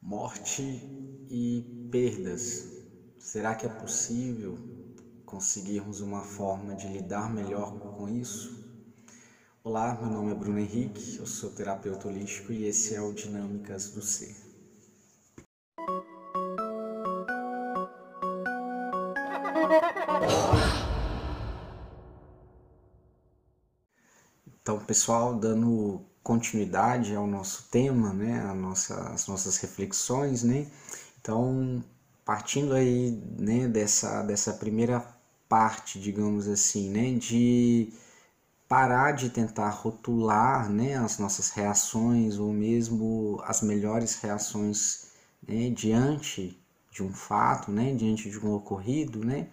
Morte e perdas. Será que é possível conseguirmos uma forma de lidar melhor com isso? Olá, meu nome é Bruno Henrique, eu sou terapeuta holístico e esse é o Dinâmicas do Ser. Então, pessoal, dando continuidade ao nosso tema, né, a nossa, as nossas reflexões, né? Então, partindo aí, né, dessa, dessa primeira parte, digamos assim, né, de parar de tentar rotular, né, as nossas reações ou mesmo as melhores reações, né, diante de um fato, né, diante de um ocorrido, né,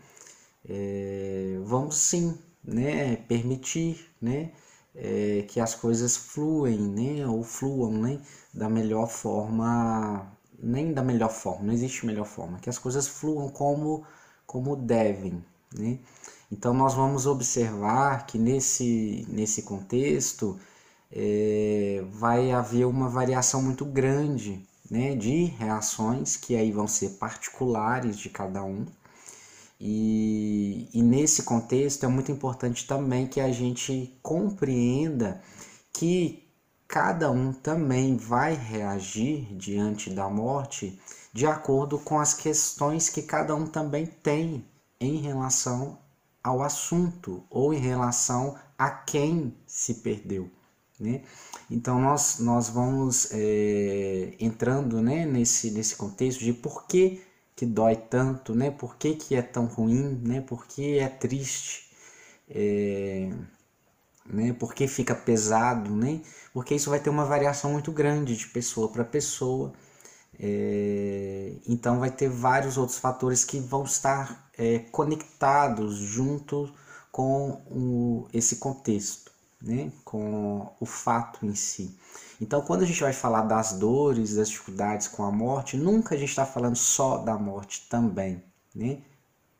é, vamos sim, né, permitir, né, é, que as coisas fluem, né, ou fluam, né, da melhor forma, nem da melhor forma, não existe melhor forma, que as coisas fluam como, como devem, né. Então nós vamos observar que nesse, nesse contexto é, vai haver uma variação muito grande, né, de reações que aí vão ser particulares de cada um, e, e nesse contexto é muito importante também que a gente compreenda que cada um também vai reagir diante da morte de acordo com as questões que cada um também tem em relação ao assunto ou em relação a quem se perdeu. Né? Então nós, nós vamos é, entrando né, nesse, nesse contexto de por que que dói tanto, né? Por que, que é tão ruim, né? Por que é triste, é, né? Por que fica pesado, né? Porque isso vai ter uma variação muito grande de pessoa para pessoa. É, então vai ter vários outros fatores que vão estar é, conectados junto com o, esse contexto, né? com o fato em si. Então, quando a gente vai falar das dores, das dificuldades com a morte, nunca a gente está falando só da morte também. Né?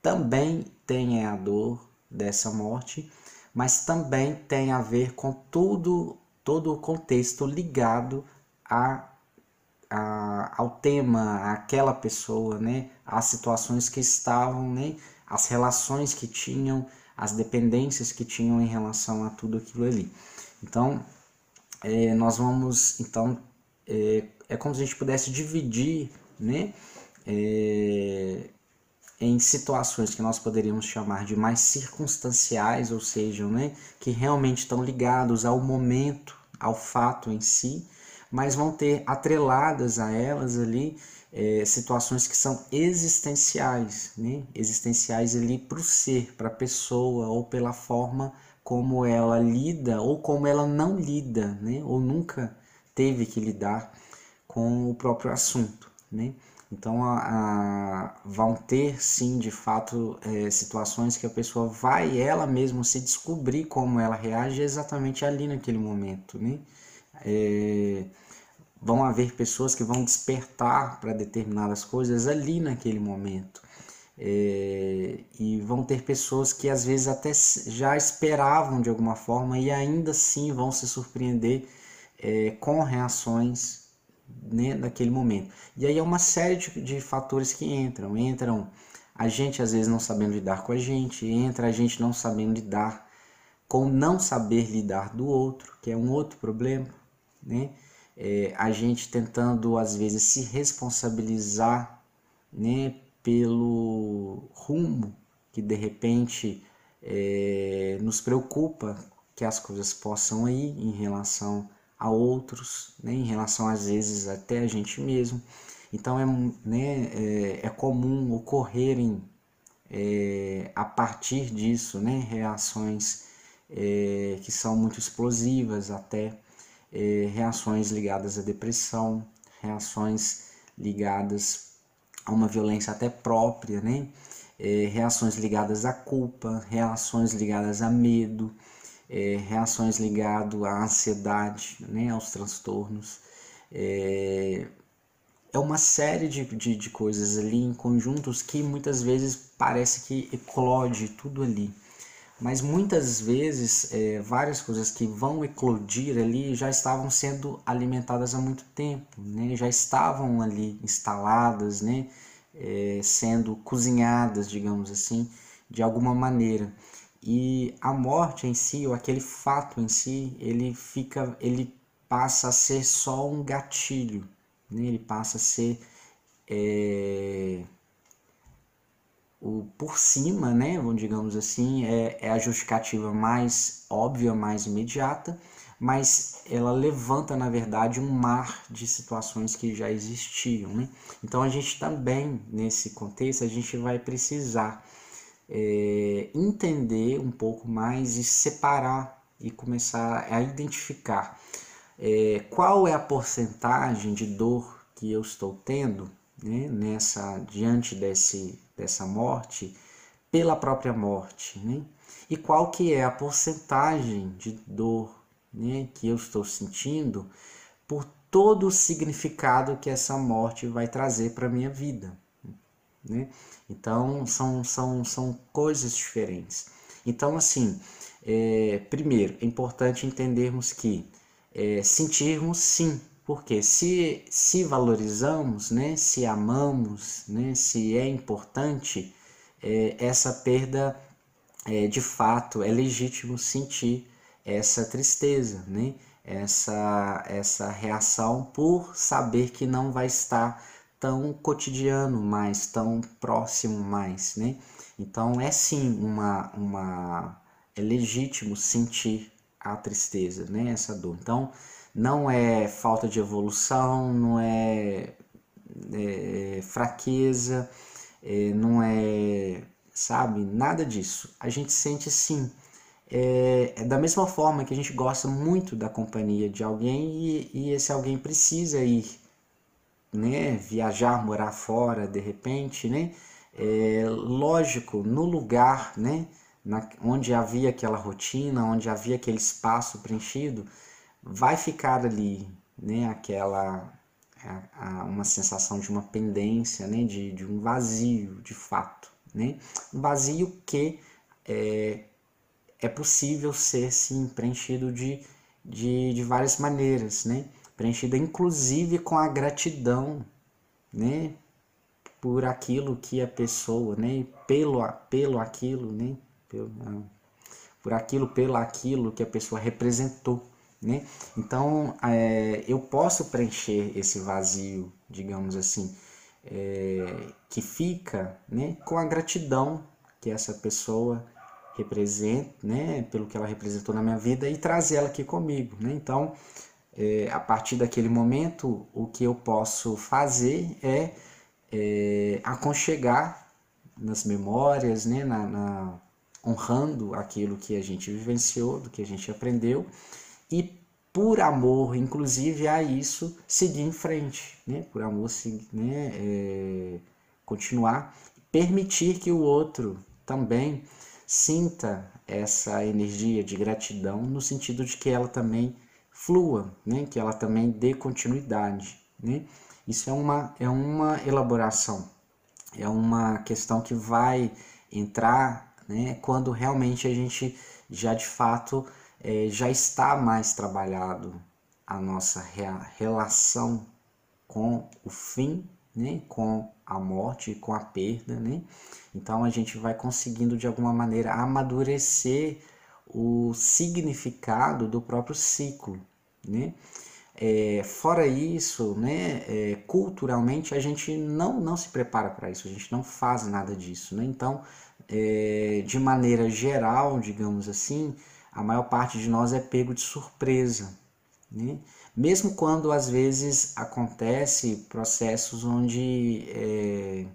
Também tem a dor dessa morte, mas também tem a ver com tudo, todo o contexto ligado a, a, ao tema, àquela pessoa, né? as situações que estavam, né? as relações que tinham, as dependências que tinham em relação a tudo aquilo ali. Então, é, nós vamos, então, é, é como se a gente pudesse dividir, né, é, em situações que nós poderíamos chamar de mais circunstanciais, ou seja, né, que realmente estão ligados ao momento, ao fato em si, mas vão ter atreladas a elas ali é, situações que são existenciais, né? existenciais ali para o ser, para a pessoa ou pela forma como ela lida ou como ela não lida, né? ou nunca teve que lidar com o próprio assunto. Né? Então, a, a, vão ter sim, de fato, é, situações que a pessoa vai ela mesma se descobrir como ela reage exatamente ali naquele momento. Né? É, vão haver pessoas que vão despertar para determinadas coisas ali naquele momento. É, e vão ter pessoas que às vezes até já esperavam de alguma forma e ainda assim vão se surpreender é, com reações né, naquele momento. E aí é uma série de, de fatores que entram. Entram a gente às vezes não sabendo lidar com a gente, entra a gente não sabendo lidar com não saber lidar do outro, que é um outro problema, né? É, a gente tentando às vezes se responsabilizar né, pelo rumo que de repente é, nos preocupa que as coisas possam ir em relação a outros, né, em relação às vezes até a gente mesmo. Então é, né, é, é comum ocorrerem é, a partir disso né, reações é, que são muito explosivas, até é, reações ligadas à depressão, reações ligadas a uma violência até própria, né? É, reações ligadas à culpa, reações ligadas a medo, é, reações ligadas à ansiedade, né? aos transtornos. É, é uma série de, de, de, coisas ali em conjuntos que muitas vezes parece que eclode tudo ali. Mas muitas vezes é, várias coisas que vão eclodir ali já estavam sendo alimentadas há muito tempo, né? já estavam ali instaladas, né? É, sendo cozinhadas, digamos assim, de alguma maneira. E a morte em si, ou aquele fato em si, ele fica, ele passa a ser só um gatilho, né? ele passa a ser é, o por cima, né, digamos assim, é, é a justificativa mais óbvia, mais imediata, mas ela levanta, na verdade, um mar de situações que já existiam. Né? Então a gente também, nesse contexto, a gente vai precisar é, entender um pouco mais e separar e começar a identificar é, qual é a porcentagem de dor que eu estou tendo né, nessa diante desse, dessa morte pela própria morte, né? E qual que é a porcentagem de dor, né, que eu estou sentindo por todo o significado que essa morte vai trazer para minha vida, né? Então são, são, são coisas diferentes. Então assim, é, primeiro é importante entendermos que é, sentirmos sim porque se, se valorizamos, né, se amamos, né, se é importante, é, essa perda, é, de fato, é legítimo sentir essa tristeza, né, essa, essa reação por saber que não vai estar tão cotidiano mais, tão próximo mais. Né? Então é sim uma, uma é legítimo sentir a tristeza, né, essa dor. Então não é falta de evolução, não é, é fraqueza, é, não é, sabe, nada disso. A gente sente sim. É, é, da mesma forma que a gente gosta muito da companhia de alguém e, e esse alguém precisa ir, né, viajar, morar fora de repente, né, é, lógico, no lugar, né, na, onde havia aquela rotina, onde havia aquele espaço preenchido, vai ficar ali, né, aquela a, a, uma sensação de uma pendência, né, de, de um vazio, de fato, né, um vazio que é, é possível ser sim preenchido de, de, de várias maneiras, né, preenchido inclusive com a gratidão, né, por aquilo que a pessoa, né, pelo pelo aquilo, né, pelo, por aquilo pelo aquilo que a pessoa representou né? Então, é, eu posso preencher esse vazio, digamos assim, é, que fica né, com a gratidão que essa pessoa representa, né, pelo que ela representou na minha vida e trazer ela aqui comigo. Né? Então, é, a partir daquele momento, o que eu posso fazer é, é aconchegar nas memórias, né, na, na, honrando aquilo que a gente vivenciou, do que a gente aprendeu e por amor, inclusive, a isso, seguir em frente, né? por amor, né? É, continuar, permitir que o outro também sinta essa energia de gratidão, no sentido de que ela também flua, né? que ela também dê continuidade. Né? Isso é uma, é uma elaboração, é uma questão que vai entrar né? quando realmente a gente já de fato é, já está mais trabalhado a nossa relação com o fim, né, com a morte, com a perda, né? Então a gente vai conseguindo de alguma maneira amadurecer o significado do próprio ciclo, né? É, fora isso, né, é, culturalmente a gente não, não se prepara para isso, a gente não faz nada disso, né? Então, é, de maneira geral, digamos assim, a maior parte de nós é pego de surpresa. Né? Mesmo quando às vezes acontece processos onde é,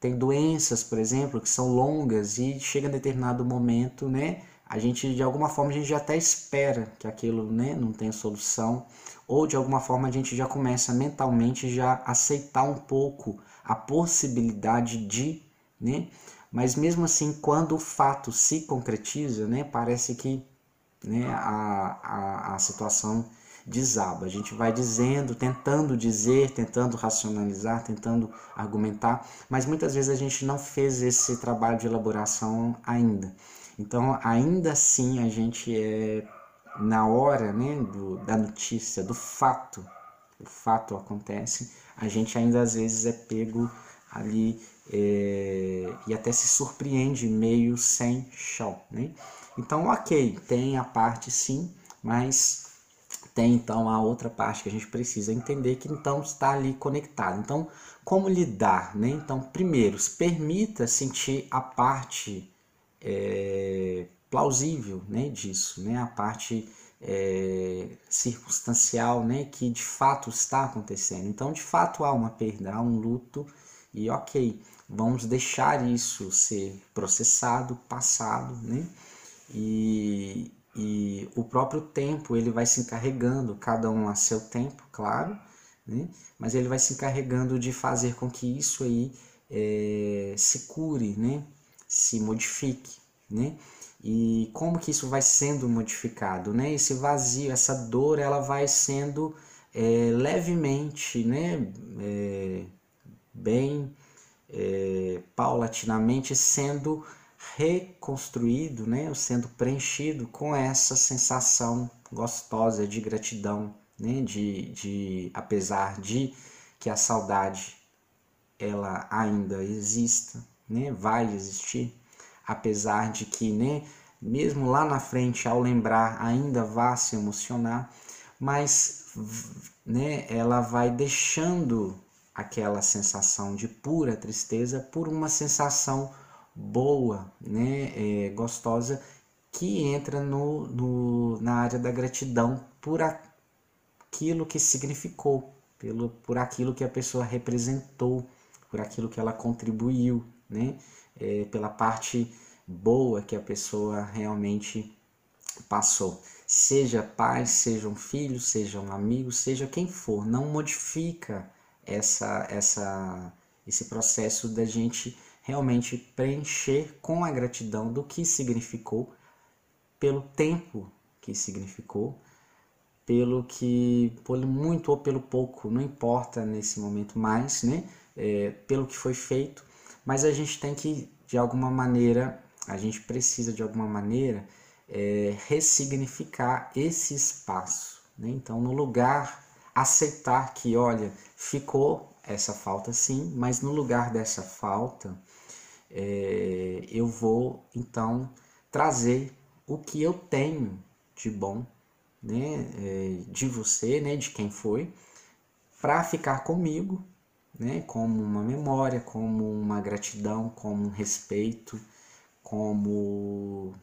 tem doenças, por exemplo, que são longas e chega a determinado momento, né? A gente de alguma forma a gente já até espera que aquilo, né, não tenha solução, ou de alguma forma a gente já começa mentalmente já aceitar um pouco a possibilidade de, né? Mas mesmo assim, quando o fato se concretiza, né, parece que né, a, a, a situação desaba. A gente vai dizendo, tentando dizer, tentando racionalizar, tentando argumentar, mas muitas vezes a gente não fez esse trabalho de elaboração ainda. Então, ainda assim, a gente é na hora, né, do, da notícia, do fato, o fato acontece, a gente ainda às vezes é pego ali é, e até se surpreende meio sem chão, né? Então, ok, tem a parte sim, mas tem então a outra parte que a gente precisa entender que então está ali conectado. Então, como lidar, né? Então, primeiro, se permita sentir a parte é, plausível, né, disso, né? A parte é, circunstancial, né, que de fato está acontecendo. Então, de fato há uma perda, há um luto e ok, vamos deixar isso ser processado, passado, né? E, e o próprio tempo ele vai se encarregando, cada um a seu tempo, claro, né? mas ele vai se encarregando de fazer com que isso aí é, se cure, né? se modifique. Né? E como que isso vai sendo modificado? Né? Esse vazio, essa dor, ela vai sendo é, levemente, né? É, bem é, paulatinamente sendo reconstruído, né, sendo preenchido com essa sensação gostosa de gratidão, né, de, de apesar de que a saudade ela ainda exista, né, vai existir, apesar de que, né, mesmo lá na frente ao lembrar ainda vá se emocionar, mas né, ela vai deixando aquela sensação de pura tristeza por uma sensação boa, né, é, gostosa, que entra no, no, na área da gratidão por aquilo que significou, pelo, por aquilo que a pessoa representou, por aquilo que ela contribuiu, né, é, pela parte boa que a pessoa realmente passou. Seja pai, seja um filho, seja um amigo, seja quem for, não modifica essa, essa, esse processo da gente realmente preencher com a gratidão do que significou, pelo tempo que significou, pelo que, por muito ou pelo pouco, não importa nesse momento mais, né? É, pelo que foi feito, mas a gente tem que, de alguma maneira, a gente precisa de alguma maneira é, ressignificar esse espaço. Né? Então, no lugar aceitar que, olha, ficou essa falta sim, mas no lugar dessa falta, é, eu vou então trazer o que eu tenho de bom, né, é, de você, né, de quem foi, para ficar comigo, né, como uma memória, como uma gratidão, como um respeito, como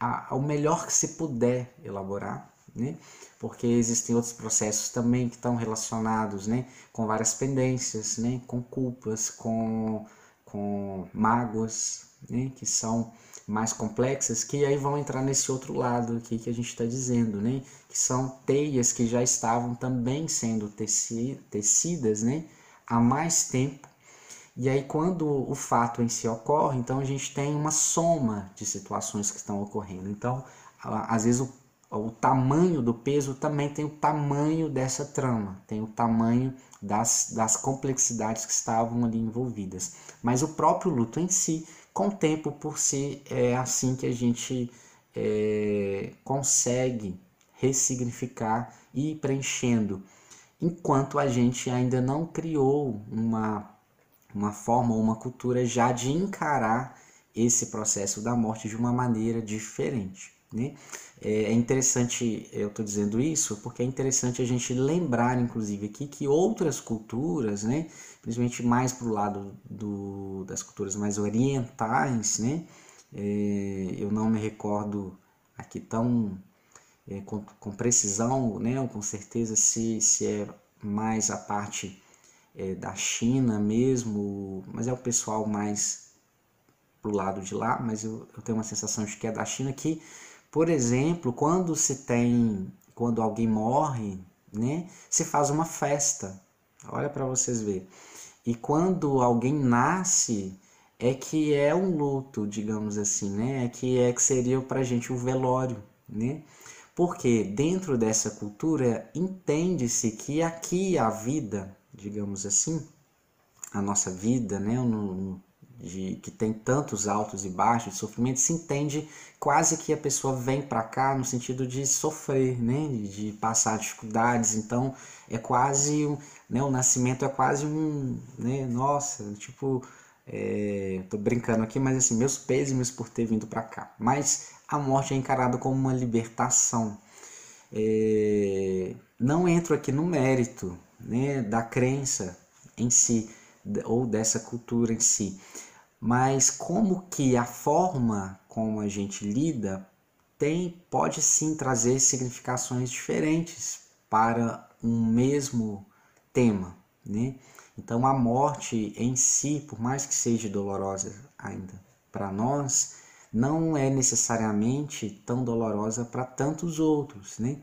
a, o melhor que se puder elaborar, né? porque existem outros processos também que estão relacionados né? com várias pendências, né? com culpas, com, com mágoas, né? que são mais complexas, que aí vão entrar nesse outro lado aqui que a gente está dizendo, né? que são teias que já estavam também sendo teci, tecidas né? há mais tempo. E aí, quando o fato em si ocorre, então a gente tem uma soma de situações que estão ocorrendo. Então, às vezes o o tamanho do peso também tem o tamanho dessa trama, tem o tamanho das, das complexidades que estavam ali envolvidas. Mas o próprio luto em si, com o tempo por si, é assim que a gente é, consegue ressignificar e ir preenchendo, enquanto a gente ainda não criou uma, uma forma, uma cultura já de encarar esse processo da morte de uma maneira diferente. Né? É, é interessante, eu estou dizendo isso, porque é interessante a gente lembrar, inclusive, aqui que outras culturas, né, principalmente mais para o lado do, das culturas mais orientais, né, é, eu não me recordo aqui tão é, com, com, precisão, né, ou com certeza, se, se é mais a parte é, da China mesmo, mas é o pessoal mais pro lado de lá, mas eu, eu tenho uma sensação de que é da China que por exemplo, quando se tem, quando alguém morre, né, se faz uma festa. Olha para vocês verem. E quando alguém nasce, é que é um luto, digamos assim, né? É que é que seria para gente um velório, né? Porque dentro dessa cultura entende-se que aqui a vida, digamos assim, a nossa vida, né, no, de que tem tantos altos e baixos de sofrimento, se entende quase que a pessoa vem para cá no sentido de sofrer, né, de passar dificuldades. Então é quase, né, o nascimento é quase um, né, nossa, tipo, é, tô brincando aqui, mas assim, meus pêsames por ter vindo para cá. Mas a morte é encarada como uma libertação. É, não entro aqui no mérito, né, da crença em si ou dessa cultura em si, mas como que a forma como a gente lida tem pode sim trazer significações diferentes para um mesmo tema, né? Então a morte em si, por mais que seja dolorosa ainda para nós, não é necessariamente tão dolorosa para tantos outros, né?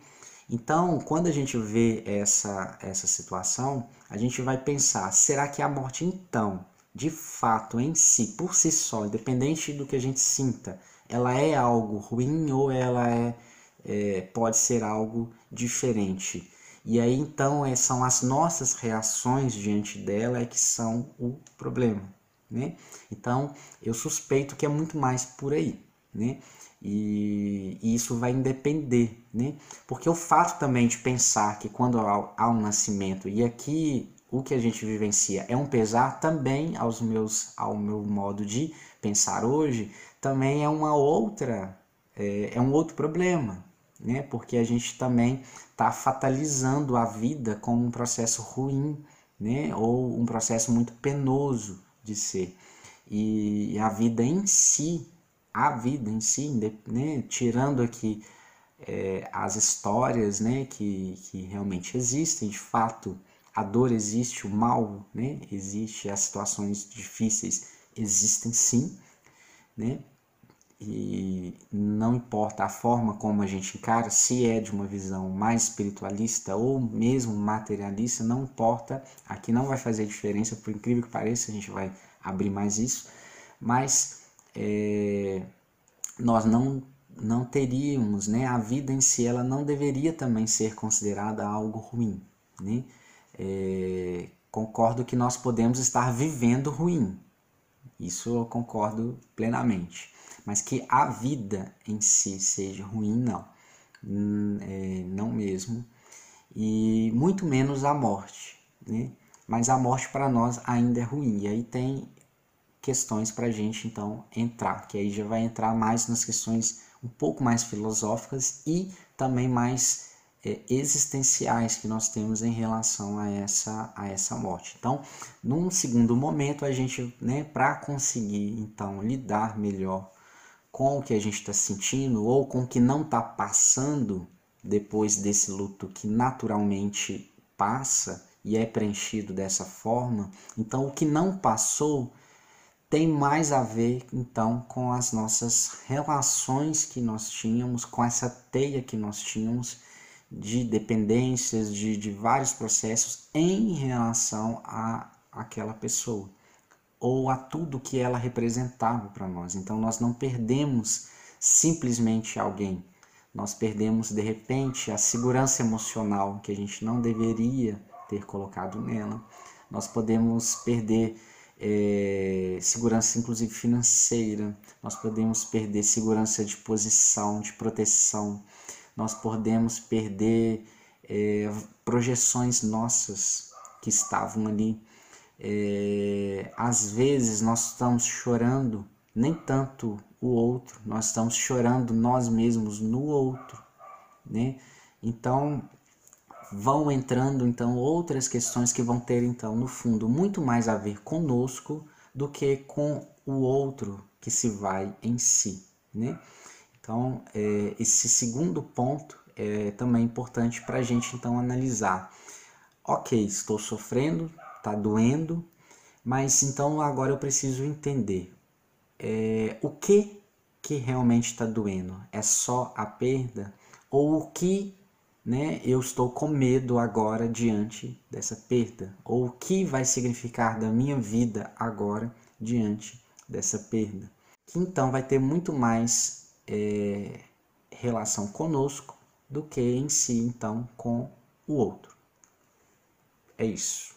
Então, quando a gente vê essa, essa situação, a gente vai pensar: será que a morte, então, de fato, em si, por si só, independente do que a gente sinta, ela é algo ruim ou ela é, é pode ser algo diferente? E aí, então, é, são as nossas reações diante dela é que são o problema. Né? Então, eu suspeito que é muito mais por aí. Né? E, e, isso vai depender, né? Porque o fato também de pensar que quando há, há, um nascimento e aqui o que a gente vivencia é um pesar também aos meus, ao meu modo de pensar hoje, também é uma outra, é, é um outro problema, né? Porque a gente também está fatalizando a vida como um processo ruim, né? Ou um processo muito penoso de ser. E a vida em si a vida em si, né, tirando aqui é, as histórias né, que, que realmente existem, de fato a dor existe, o mal né, existe, as situações difíceis existem sim, né? E não importa a forma como a gente encara, se é de uma visão mais espiritualista ou mesmo materialista, não importa, aqui não vai fazer diferença, por incrível que pareça, a gente vai abrir mais isso, mas é, nós não, não teríamos, né? a vida em si ela não deveria também ser considerada algo ruim. Né? É, concordo que nós podemos estar vivendo ruim, isso eu concordo plenamente, mas que a vida em si seja ruim, não, hum, é, não mesmo, e muito menos a morte, né? mas a morte para nós ainda é ruim, e aí tem questões para a gente então entrar, que aí já vai entrar mais nas questões um pouco mais filosóficas e também mais é, existenciais que nós temos em relação a essa, a essa morte. Então, num segundo momento, a gente, né, para conseguir então lidar melhor com o que a gente está sentindo ou com o que não está passando depois desse luto que naturalmente passa e é preenchido dessa forma, então o que não passou tem mais a ver então com as nossas relações que nós tínhamos, com essa teia que nós tínhamos de dependências, de, de vários processos em relação a aquela pessoa ou a tudo que ela representava para nós. Então nós não perdemos simplesmente alguém, nós perdemos de repente a segurança emocional que a gente não deveria ter colocado nela. Nós podemos perder é, segurança inclusive financeira, nós podemos perder segurança de posição, de proteção, nós podemos perder é, projeções nossas que estavam ali. É, às vezes nós estamos chorando nem tanto o outro, nós estamos chorando nós mesmos no outro, né? Então vão entrando então outras questões que vão ter então no fundo muito mais a ver conosco do que com o outro que se vai em si, né? Então é, esse segundo ponto é também importante para a gente então analisar. Ok, estou sofrendo, está doendo, mas então agora eu preciso entender é, o que que realmente está doendo. É só a perda ou o que né, eu estou com medo agora diante dessa perda? Ou o que vai significar da minha vida agora diante dessa perda? Que então vai ter muito mais é, relação conosco do que em si, então, com o outro. É isso.